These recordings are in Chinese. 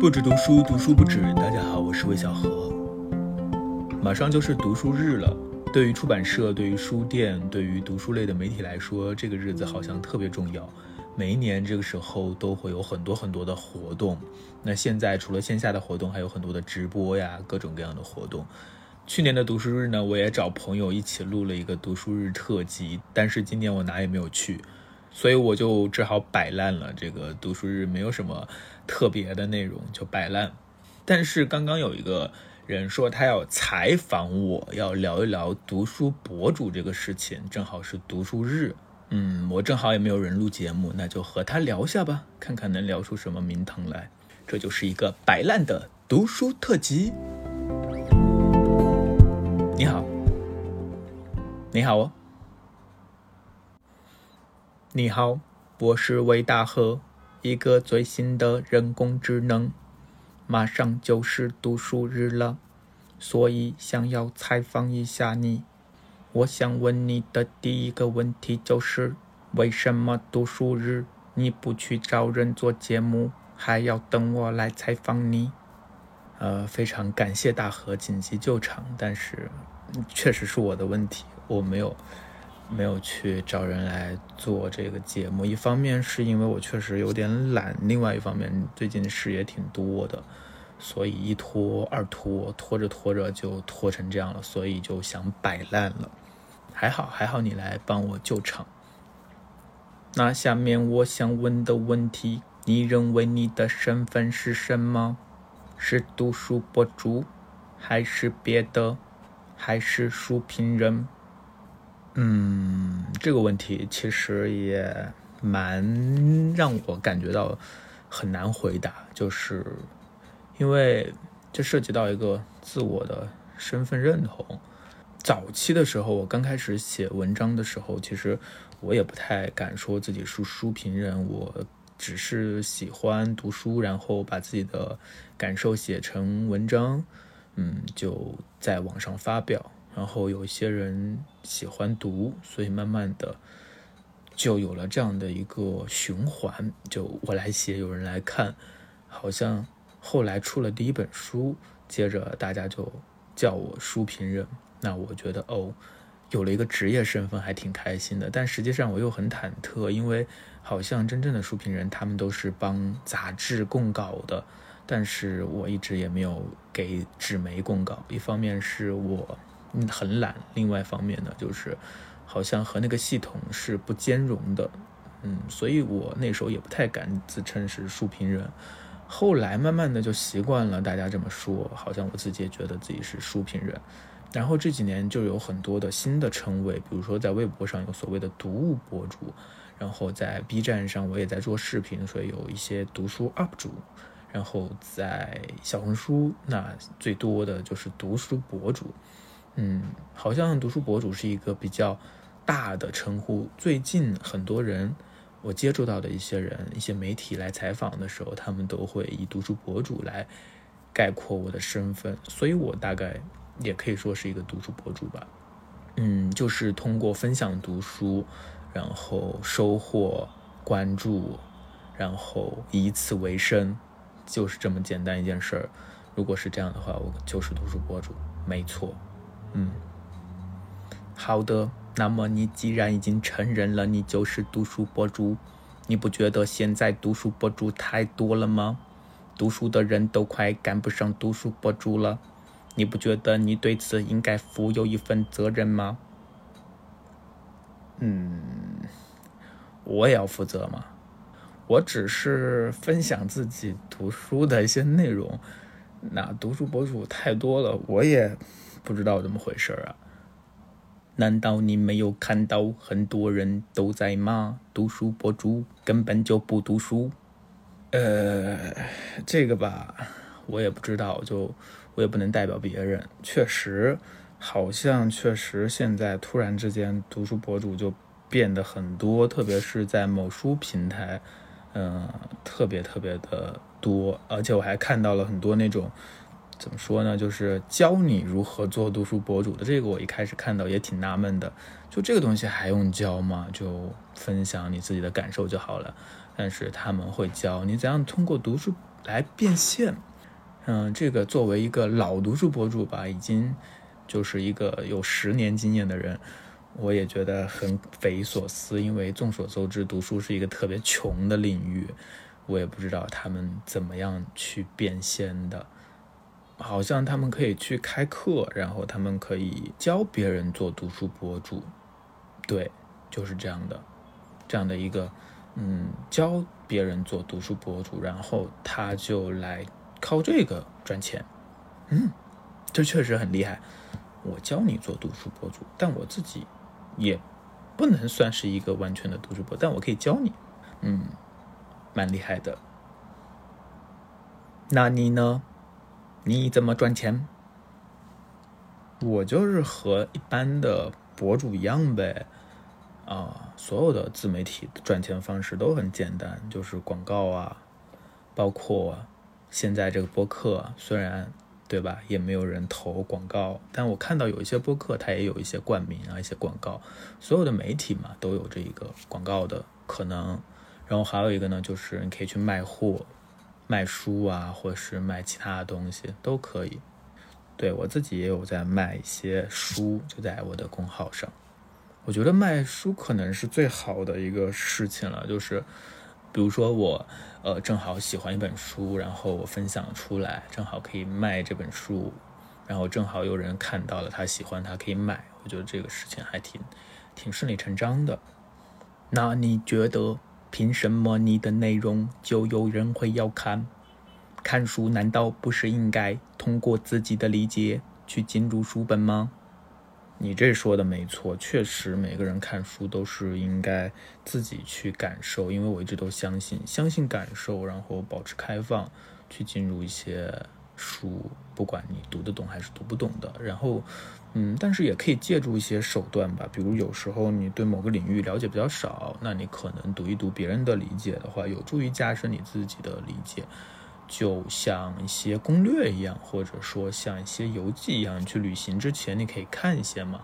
不止读书，读书不止。大家好，我是魏小何。马上就是读书日了，对于出版社、对于书店、对于读书类的媒体来说，这个日子好像特别重要。每一年这个时候都会有很多很多的活动。那现在除了线下的活动，还有很多的直播呀，各种各样的活动。去年的读书日呢，我也找朋友一起录了一个读书日特辑，但是今年我哪也没有去，所以我就只好摆烂了。这个读书日没有什么特别的内容，就摆烂。但是刚刚有一个人说他要采访我，要聊一聊读书博主这个事情，正好是读书日。嗯，我正好也没有人录节目，那就和他聊下吧，看看能聊出什么名堂来。这就是一个摆烂的读书特辑。你好，你好哦，你好，我是魏大河，一个最新的人工智能。马上就是读书日了，所以想要采访一下你。我想问你的第一个问题就是：为什么读书日你不去找人做节目，还要等我来采访你？呃，非常感谢大河紧急救场，但是确实是我的问题，我没有没有去找人来做这个节目。一方面是因为我确实有点懒，另外一方面最近事也挺多的，所以一拖二拖，拖着拖着就拖成这样了，所以就想摆烂了。还好还好你来帮我救场。那下面我想问的问题，你认为你的身份是什么？是读书博主，还是别的，还是书评人？嗯，这个问题其实也蛮让我感觉到很难回答，就是因为这涉及到一个自我的身份认同。早期的时候，我刚开始写文章的时候，其实我也不太敢说自己是书评人，我。只是喜欢读书，然后把自己的感受写成文章，嗯，就在网上发表。然后有一些人喜欢读，所以慢慢的就有了这样的一个循环。就我来写，有人来看，好像后来出了第一本书，接着大家就叫我书评人。那我觉得哦。有了一个职业身份，还挺开心的。但实际上我又很忐忑，因为好像真正的书评人他们都是帮杂志供稿的，但是我一直也没有给纸媒供稿。一方面是我很懒，另外一方面呢，就是好像和那个系统是不兼容的。嗯，所以我那时候也不太敢自称是书评人。后来慢慢的就习惯了大家这么说，好像我自己也觉得自己是书评人。然后这几年就有很多的新的称谓，比如说在微博上有所谓的读物博主，然后在 B 站上我也在做视频，所以有一些读书 UP 主，然后在小红书那最多的就是读书博主，嗯，好像读书博主是一个比较大的称呼。最近很多人我接触到的一些人，一些媒体来采访的时候，他们都会以读书博主来概括我的身份，所以我大概。也可以说是一个读书博主吧，嗯，就是通过分享读书，然后收获关注，然后以此为生，就是这么简单一件事儿。如果是这样的话，我就是读书博主，没错。嗯，好的。那么你既然已经承认了你就是读书博主，你不觉得现在读书博主太多了吗？读书的人都快赶不上读书博主了。你不觉得你对此应该负有一份责任吗？嗯，我也要负责吗？我只是分享自己读书的一些内容，那读书博主太多了，我也不知道怎么回事啊。难道你没有看到很多人都在骂读书博主根本就不读书？呃，这个吧，我也不知道，就。我也不能代表别人，确实，好像确实现在突然之间读书博主就变得很多，特别是在某书平台，嗯，特别特别的多，而且我还看到了很多那种，怎么说呢，就是教你如何做读书博主的。这个我一开始看到也挺纳闷的，就这个东西还用教吗？就分享你自己的感受就好了。但是他们会教你怎样通过读书来变现。嗯，这个作为一个老读书博主吧，已经就是一个有十年经验的人，我也觉得很匪夷所思。因为众所周知，读书是一个特别穷的领域，我也不知道他们怎么样去变现的。好像他们可以去开课，然后他们可以教别人做读书博主，对，就是这样的，这样的一个，嗯，教别人做读书博主，然后他就来靠这个赚钱，嗯，这确实很厉害。我教你做读书博主，但我自己也不能算是一个完全的读书博，但我可以教你，嗯，蛮厉害的。那你呢？你怎么赚钱？我就是和一般的博主一样呗，啊，所有的自媒体赚钱方式都很简单，就是广告啊，包括现在这个播客，虽然对吧，也没有人投广告，但我看到有一些播客，它也有一些冠名啊，一些广告，所有的媒体嘛，都有这一个广告的可能。然后还有一个呢，就是你可以去卖货。卖书啊，或是卖其他的东西都可以。对我自己也有在卖一些书，就在我的公号上。我觉得卖书可能是最好的一个事情了，就是比如说我呃正好喜欢一本书，然后我分享出来，正好可以卖这本书，然后正好有人看到了他喜欢，他可以买。我觉得这个事情还挺挺顺理成章的。那你觉得？凭什么你的内容就有人会要看？看书难道不是应该通过自己的理解去进入书本吗？你这说的没错，确实每个人看书都是应该自己去感受，因为我一直都相信，相信感受，然后保持开放，去进入一些书，不管你读得懂还是读不懂的，然后。嗯，但是也可以借助一些手段吧，比如有时候你对某个领域了解比较少，那你可能读一读别人的理解的话，有助于加深你自己的理解，就像一些攻略一样，或者说像一些游记一样，去旅行之前你可以看一些嘛。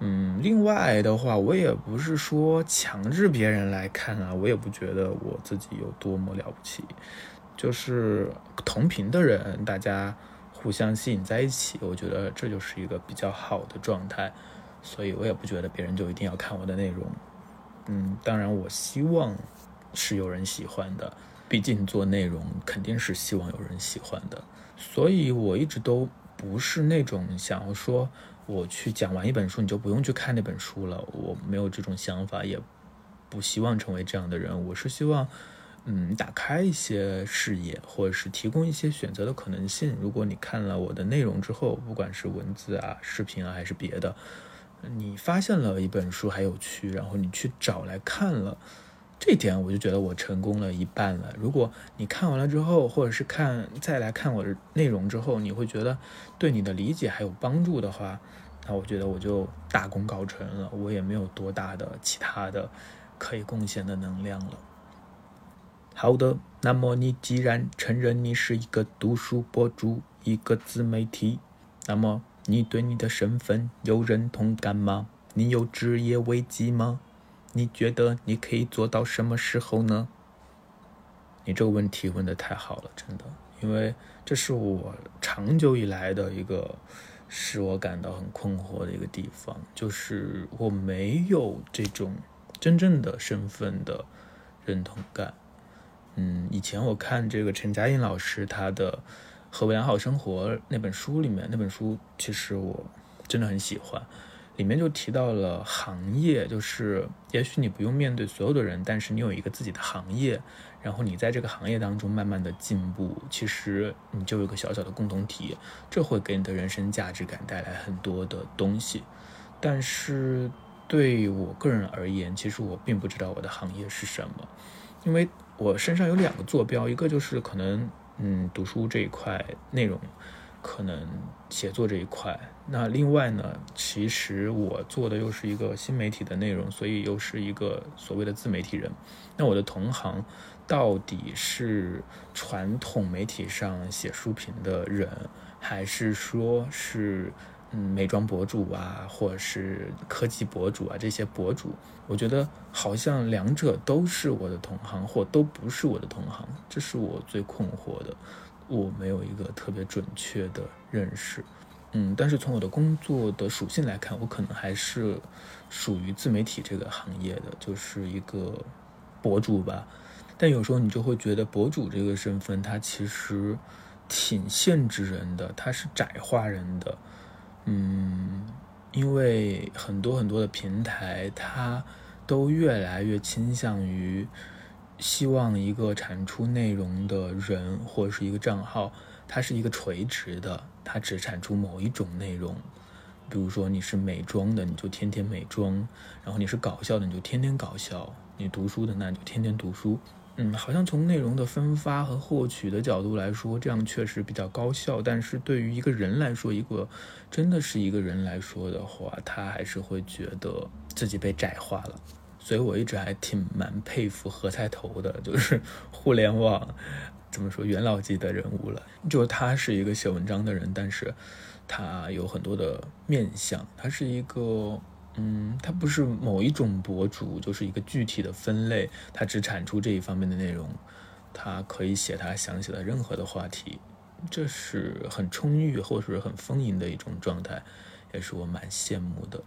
嗯，另外的话，我也不是说强制别人来看啊，我也不觉得我自己有多么了不起，就是同频的人，大家。互相吸引在一起，我觉得这就是一个比较好的状态，所以我也不觉得别人就一定要看我的内容。嗯，当然我希望是有人喜欢的，毕竟做内容肯定是希望有人喜欢的，所以我一直都不是那种想要说我去讲完一本书你就不用去看那本书了，我没有这种想法，也不希望成为这样的人，我是希望。嗯，打开一些视野，或者是提供一些选择的可能性。如果你看了我的内容之后，不管是文字啊、视频啊，还是别的，你发现了一本书还有趣，然后你去找来看了，这点我就觉得我成功了一半了。如果你看完了之后，或者是看再来看我的内容之后，你会觉得对你的理解还有帮助的话，那我觉得我就大功告成了。我也没有多大的其他的可以贡献的能量了。好的，那么你既然承认你是一个读书博主，一个自媒体，那么你对你的身份有认同感吗？你有职业危机吗？你觉得你可以做到什么时候呢？你这个问题问的太好了，真的，因为这是我长久以来的一个使我感到很困惑的一个地方，就是我没有这种真正的身份的认同感。嗯，以前我看这个陈嘉映老师他的《何为良好生活》那本书里面，那本书其实我真的很喜欢，里面就提到了行业，就是也许你不用面对所有的人，但是你有一个自己的行业，然后你在这个行业当中慢慢的进步，其实你就有个小小的共同体，这会给你的人生价值感带来很多的东西。但是对我个人而言，其实我并不知道我的行业是什么，因为。我身上有两个坐标，一个就是可能，嗯，读书这一块内容，可能写作这一块。那另外呢，其实我做的又是一个新媒体的内容，所以又是一个所谓的自媒体人。那我的同行到底是传统媒体上写书评的人，还是说是嗯，美妆博主啊，或者是科技博主啊，这些博主，我觉得好像两者都是我的同行，或都不是我的同行，这是我最困惑的。我没有一个特别准确的认识。嗯，但是从我的工作的属性来看，我可能还是属于自媒体这个行业的，就是一个博主吧。但有时候你就会觉得，博主这个身份，它其实挺限制人的，它是窄化人的。嗯，因为很多很多的平台，它都越来越倾向于希望一个产出内容的人或者是一个账号，它是一个垂直的。它只产出某一种内容，比如说你是美妆的，你就天天美妆；然后你是搞笑的，你就天天搞笑；你读书的，那你就天天读书。嗯，好像从内容的分发和获取的角度来说，这样确实比较高效。但是对于一个人来说，一个真的是一个人来说的话，他还是会觉得自己被窄化了。所以我一直还挺蛮佩服何菜头的，就是 互联网。怎么说元老级的人物了？就他是一个写文章的人，但是他有很多的面相。他是一个，嗯，他不是某一种博主，就是一个具体的分类。他只产出这一方面的内容，他可以写他想写的任何的话题，这是很充裕或者是很丰盈的一种状态，也是我蛮羡慕的。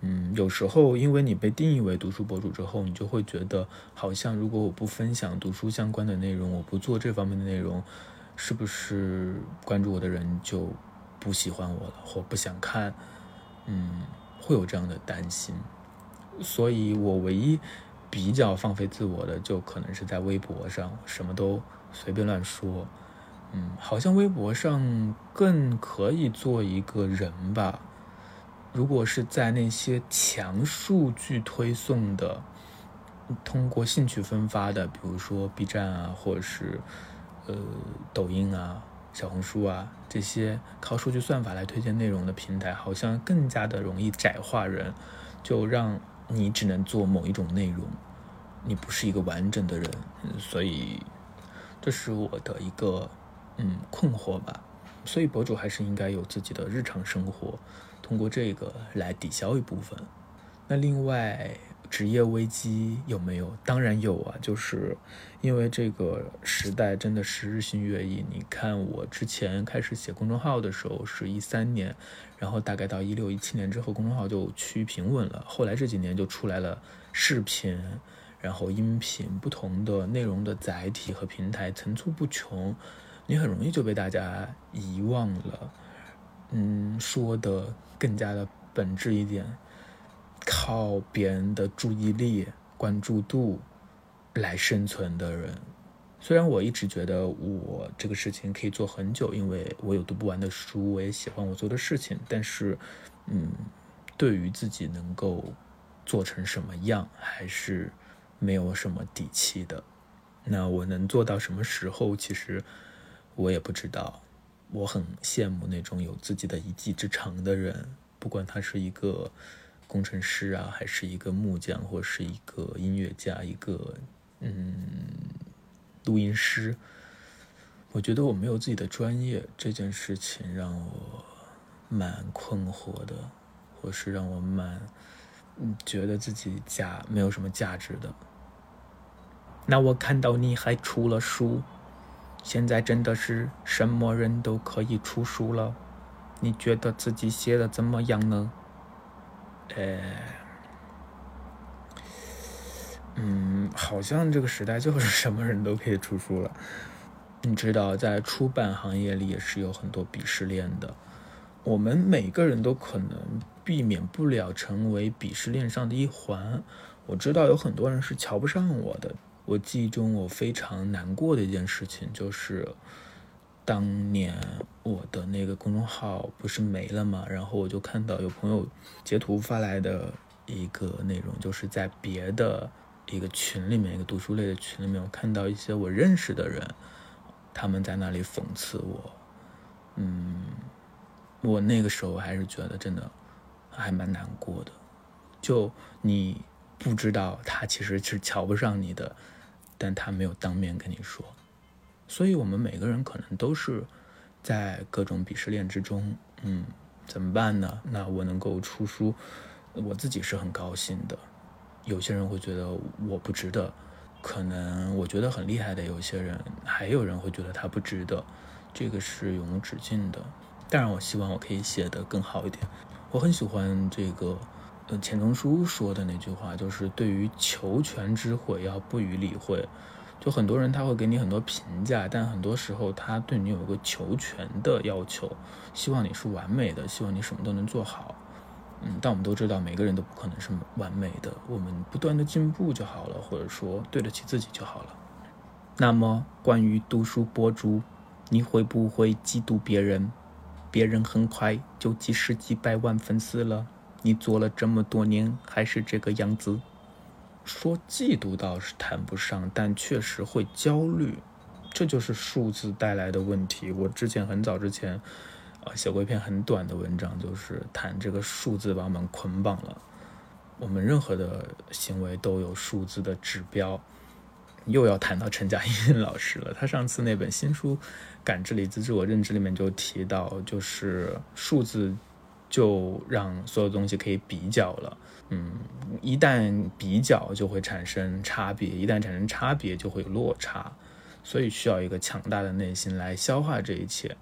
嗯，有时候因为你被定义为读书博主之后，你就会觉得好像如果我不分享读书相关的内容，我不做这方面的内容，是不是关注我的人就不喜欢我了，或不想看？嗯，会有这样的担心。所以我唯一比较放飞自我的，就可能是在微博上，什么都随便乱说。嗯，好像微博上更可以做一个人吧。如果是在那些强数据推送的，通过兴趣分发的，比如说 B 站啊，或者是呃抖音啊、小红书啊这些靠数据算法来推荐内容的平台，好像更加的容易窄化人，就让你只能做某一种内容，你不是一个完整的人，所以这是我的一个嗯困惑吧。所以博主还是应该有自己的日常生活。通过这个来抵消一部分。那另外，职业危机有没有？当然有啊，就是因为这个时代真的是日新月异。你看，我之前开始写公众号的时候是一三年，然后大概到一六一七年之后，公众号就趋于平稳了。后来这几年就出来了视频，然后音频，不同的内容的载体和平台层出不穷，你很容易就被大家遗忘了。嗯，说的更加的本质一点，靠别人的注意力、关注度来生存的人，虽然我一直觉得我这个事情可以做很久，因为我有读不完的书，我也喜欢我做的事情，但是，嗯，对于自己能够做成什么样，还是没有什么底气的。那我能做到什么时候，其实我也不知道。我很羡慕那种有自己的一技之长的人，不管他是一个工程师啊，还是一个木匠，或是一个音乐家，一个嗯录音师。我觉得我没有自己的专业这件事情让我蛮困惑的，或是让我蛮嗯觉得自己价没有什么价值的。那我看到你还出了书。现在真的是什么人都可以出书了，你觉得自己写的怎么样呢？呃，嗯，好像这个时代就是什么人都可以出书了。你知道，在出版行业里也是有很多鄙视链的，我们每个人都可能避免不了成为鄙视链上的一环。我知道有很多人是瞧不上我的。我记忆中，我非常难过的一件事情就是，当年我的那个公众号不是没了嘛，然后我就看到有朋友截图发来的一个内容，就是在别的一个群里面，一个读书类的群里面，我看到一些我认识的人，他们在那里讽刺我。嗯，我那个时候还是觉得真的还蛮难过的，就你不知道他其实是瞧不上你的。但他没有当面跟你说，所以我们每个人可能都是在各种鄙视链之中，嗯，怎么办呢？那我能够出书，我自己是很高兴的。有些人会觉得我不值得，可能我觉得很厉害的有些人，还有人会觉得他不值得，这个是永无止境的。当然，我希望我可以写得更好一点。我很喜欢这个，呃，钱钟书说的那句话，就是对于求全之悔要不予理会。就很多人他会给你很多评价，但很多时候他对你有一个求全的要求，希望你是完美的，希望你什么都能做好。嗯，但我们都知道，每个人都不可能是完美的，我们不断的进步就好了，或者说对得起自己就好了。那么，关于读书博主，你会不会嫉妒别人？别人很快就几十几百万粉丝了，你做了这么多年还是这个样子。说嫉妒倒是谈不上，但确实会焦虑，这就是数字带来的问题。我之前很早之前，呃，写过一篇很短的文章，就是谈这个数字把我们捆绑了。我们任何的行为都有数字的指标。又要谈到陈嘉映 老师了，他上次那本新书《感知理智自我认知》里面就提到，就是数字就让所有东西可以比较了。嗯，一旦比较就会产生差别，一旦产生差别就会有落差，所以需要一个强大的内心来消化这一切。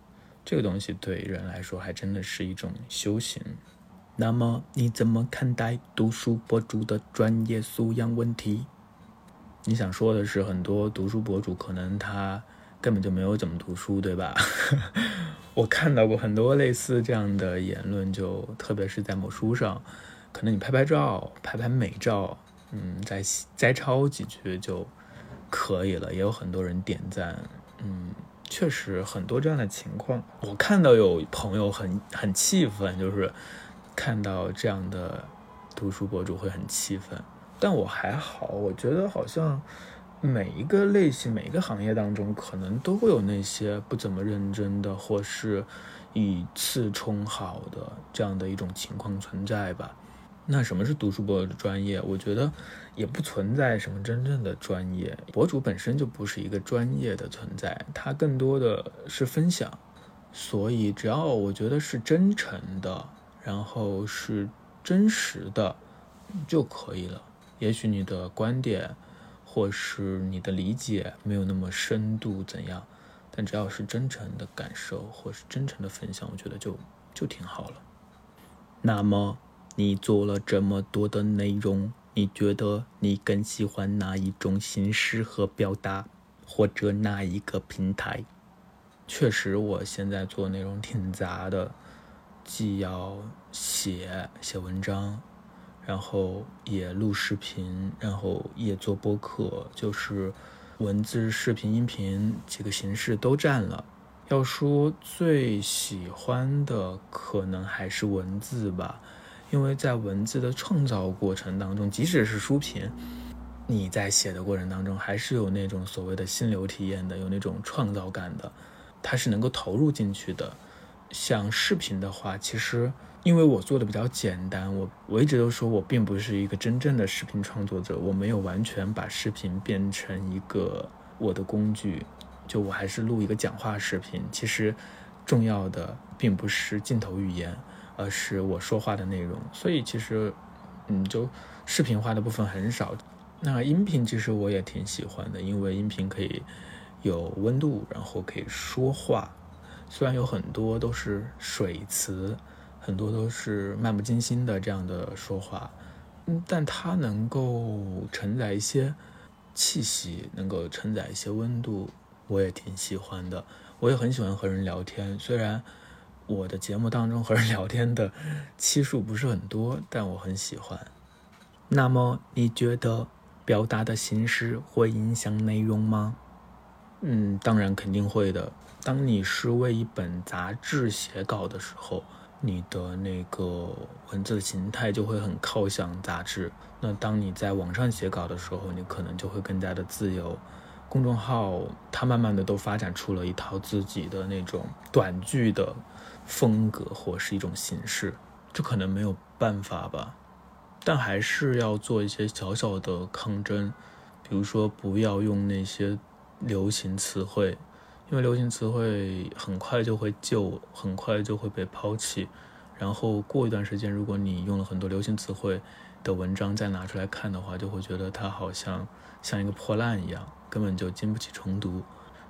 这个东西对人来说还真的是一种修行。那么你怎么看待读书博主的专业素养问题？你想说的是，很多读书博主可能他根本就没有怎么读书，对吧？我看到过很多类似这样的言论，就特别是在某书上。可能你拍拍照，拍拍美照，嗯，再摘抄几句就可以了。也有很多人点赞，嗯，确实很多这样的情况。我看到有朋友很很气愤，就是看到这样的读书博主会很气愤。但我还好，我觉得好像每一个类型、每一个行业当中，可能都会有那些不怎么认真的，或是以次充好的这样的一种情况存在吧。那什么是读书博主专业？我觉得也不存在什么真正的专业，博主本身就不是一个专业的存在，它更多的是分享。所以只要我觉得是真诚的，然后是真实的就可以了。也许你的观点或是你的理解没有那么深度，怎样？但只要是真诚的感受或是真诚的分享，我觉得就就挺好了。那么。你做了这么多的内容，你觉得你更喜欢哪一种形式和表达，或者哪一个平台？确实，我现在做内容挺杂的，既要写写文章，然后也录视频，然后也做播客，就是文字、视频、音频几个形式都占了。要说最喜欢的，可能还是文字吧。因为在文字的创造过程当中，即使是书评，你在写的过程当中，还是有那种所谓的心流体验的，有那种创造感的，它是能够投入进去的。像视频的话，其实因为我做的比较简单，我我一直都说我并不是一个真正的视频创作者，我没有完全把视频变成一个我的工具，就我还是录一个讲话视频。其实重要的并不是镜头语言。而是我说话的内容，所以其实，嗯，就视频化的部分很少。那音频其实我也挺喜欢的，因为音频可以有温度，然后可以说话。虽然有很多都是水词，很多都是漫不经心的这样的说话，嗯，但它能够承载一些气息，能够承载一些温度，我也挺喜欢的。我也很喜欢和人聊天，虽然。我的节目当中和人 聊天的期数不是很多，但我很喜欢。那么你觉得表达的形式会影响内容吗？嗯，当然肯定会的。当你是为一本杂志写稿的时候，你的那个文字的形态就会很靠向杂志。那当你在网上写稿的时候，你可能就会更加的自由。公众号它慢慢的都发展出了一套自己的那种短剧的。风格或是一种形式，这可能没有办法吧，但还是要做一些小小的抗争，比如说不要用那些流行词汇，因为流行词汇很快就会旧，很快就会被抛弃，然后过一段时间，如果你用了很多流行词汇的文章再拿出来看的话，就会觉得它好像像一个破烂一样，根本就经不起重读。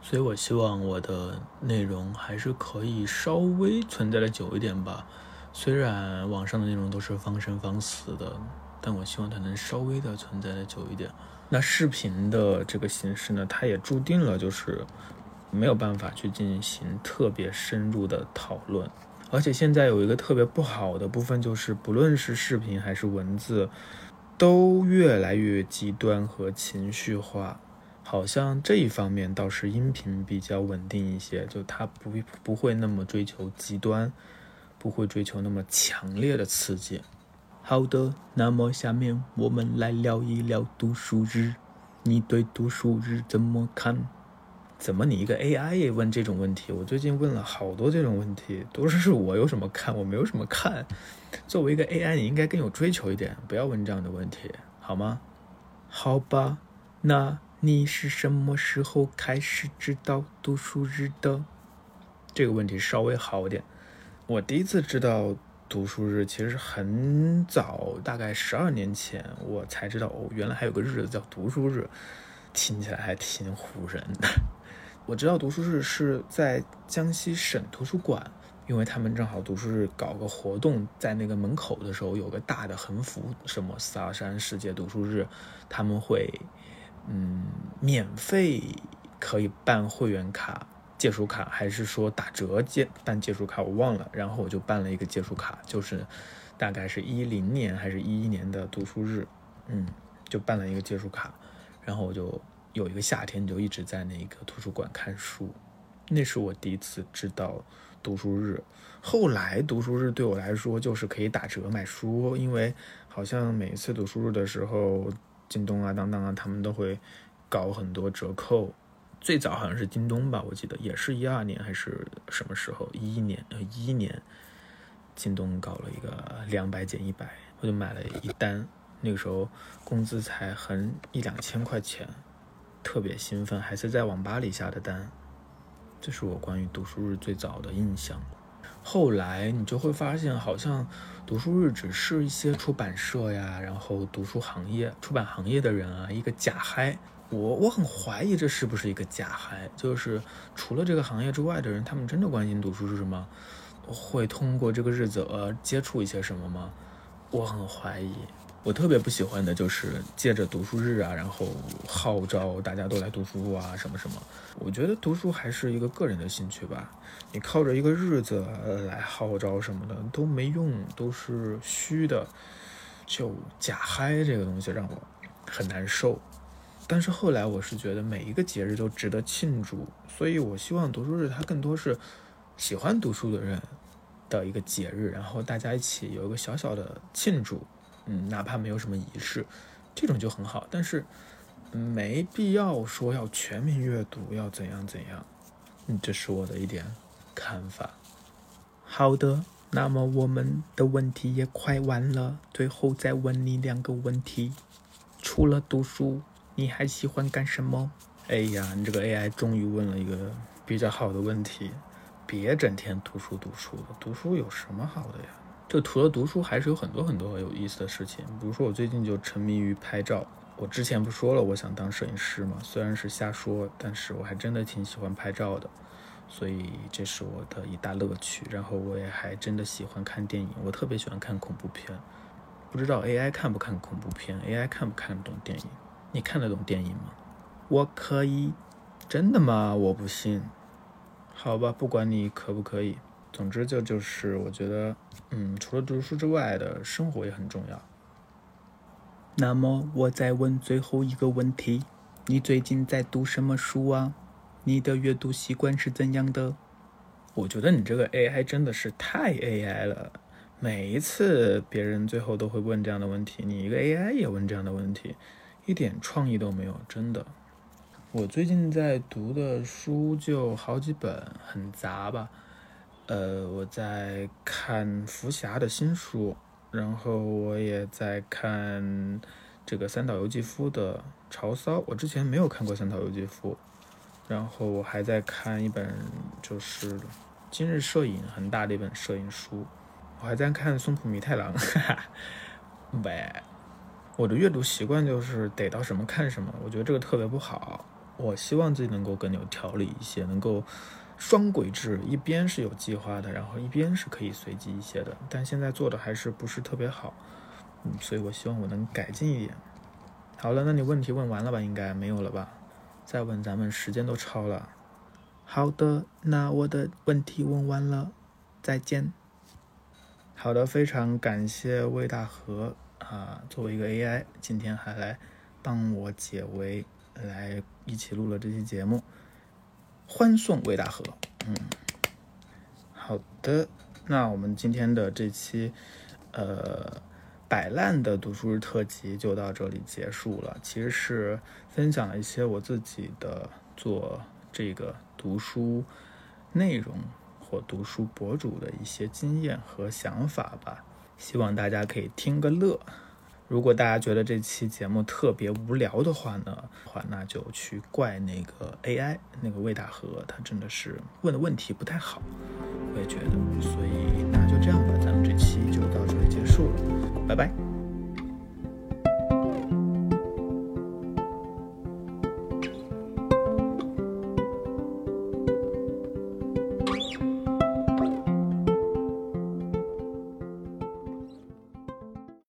所以我希望我的内容还是可以稍微存在的久一点吧。虽然网上的内容都是方生方死的，但我希望它能稍微的存在的久一点。那视频的这个形式呢，它也注定了就是没有办法去进行特别深入的讨论。而且现在有一个特别不好的部分，就是不论是视频还是文字，都越来越极端和情绪化。好像这一方面倒是音频比较稳定一些，就它不不会那么追求极端，不会追求那么强烈的刺激。好的，那么下面我们来聊一聊读书日，你对读书日怎么看？怎么你一个 AI 也问这种问题？我最近问了好多这种问题，都是我有什么看？我没有什么看。作为一个 AI，你应该更有追求一点，不要问这样的问题，好吗？好吧，那。你是什么时候开始知道读书日的？这个问题稍微好点。我第一次知道读书日其实很早，大概十二年前，我才知道哦，原来还有个日子叫读书日，听起来还挺唬人的。我知道读书日是在江西省图书馆，因为他们正好读书日搞个活动，在那个门口的时候有个大的横幅，什么萨山世界读书日，他们会。嗯，免费可以办会员卡、借书卡，还是说打折借办借书卡？我忘了。然后我就办了一个借书卡，就是大概是一零年还是一一年的读书日，嗯，就办了一个借书卡。然后我就有一个夏天就一直在那个图书馆看书，那是我第一次知道读书日。后来读书日对我来说就是可以打折买书，因为好像每一次读书日的时候。京东啊，当当啊，他们都会搞很多折扣。最早好像是京东吧，我记得也是一二年还是什么时候？一一年，呃，一一年，京东搞了一个两百减一百，我就买了一单。那个时候工资才很一两千块钱，特别兴奋，还是在网吧里下的单。这是我关于读书日最早的印象。后来你就会发现，好像读书日只是一些出版社呀，然后读书行业、出版行业的人啊，一个假嗨。我我很怀疑这是不是一个假嗨，就是除了这个行业之外的人，他们真的关心读书是什么？会通过这个日子而接触一些什么吗？我很怀疑。我特别不喜欢的就是借着读书日啊，然后号召大家都来读书啊，什么什么。我觉得读书还是一个个人的兴趣吧，你靠着一个日子来号召什么的都没用，都是虚的。就假嗨这个东西让我很难受。但是后来我是觉得每一个节日都值得庆祝，所以我希望读书日它更多是喜欢读书的人的一个节日，然后大家一起有一个小小的庆祝。嗯，哪怕没有什么仪式，这种就很好。但是没必要说要全民阅读，要怎样怎样。嗯，这是我的一点看法。好的，那么我们的问题也快完了，最后再问你两个问题：除了读书，你还喜欢干什么？哎呀，你这个 AI 终于问了一个比较好的问题。别整天读书读书的，读书有什么好的呀？就除了读书，还是有很多很多有意思的事情。比如说，我最近就沉迷于拍照。我之前不说了，我想当摄影师嘛，虽然是瞎说，但是我还真的挺喜欢拍照的，所以这是我的一大乐趣。然后我也还真的喜欢看电影，我特别喜欢看恐怖片。不知道 AI 看不看恐怖片？AI 看不看得懂电影？你看得懂电影吗？我可以。真的吗？我不信。好吧，不管你可不可以。总之就就是我觉得，嗯，除了读书之外的生活也很重要。那么我再问最后一个问题：你最近在读什么书啊？你的阅读习惯是怎样的？我觉得你这个 AI 真的是太 AI 了。每一次别人最后都会问这样的问题，你一个 AI 也问这样的问题，一点创意都没有，真的。我最近在读的书就好几本，很杂吧。呃，我在看福霞的新书，然后我也在看这个三岛由纪夫的《潮骚》。我之前没有看过三岛由纪夫，然后我还在看一本就是今日摄影很大的一本摄影书，我还在看松浦弥太郎，哈 哈。喂，我的阅读习惯就是逮到什么看什么，我觉得这个特别不好。我希望自己能够更有条理一些，能够双轨制，一边是有计划的，然后一边是可以随机一些的。但现在做的还是不是特别好，嗯，所以我希望我能改进一点。好了，那你问题问完了吧？应该没有了吧？再问，咱们时间都超了。好的，那我的问题问完了，再见。好的，非常感谢魏大河啊，作为一个 AI，今天还来帮我解围，来一起录了这期节目，欢送魏大河。嗯，好的，那我们今天的这期呃摆烂的读书日特辑就到这里结束了。其实是分享了一些我自己的做这个读书内容。或读书博主的一些经验和想法吧，希望大家可以听个乐。如果大家觉得这期节目特别无聊的话呢，话那就去怪那个 AI 那个魏大河，他真的是问的问题不太好，我也觉得。所以那就这样吧，咱们这期就到这里结束了，拜拜。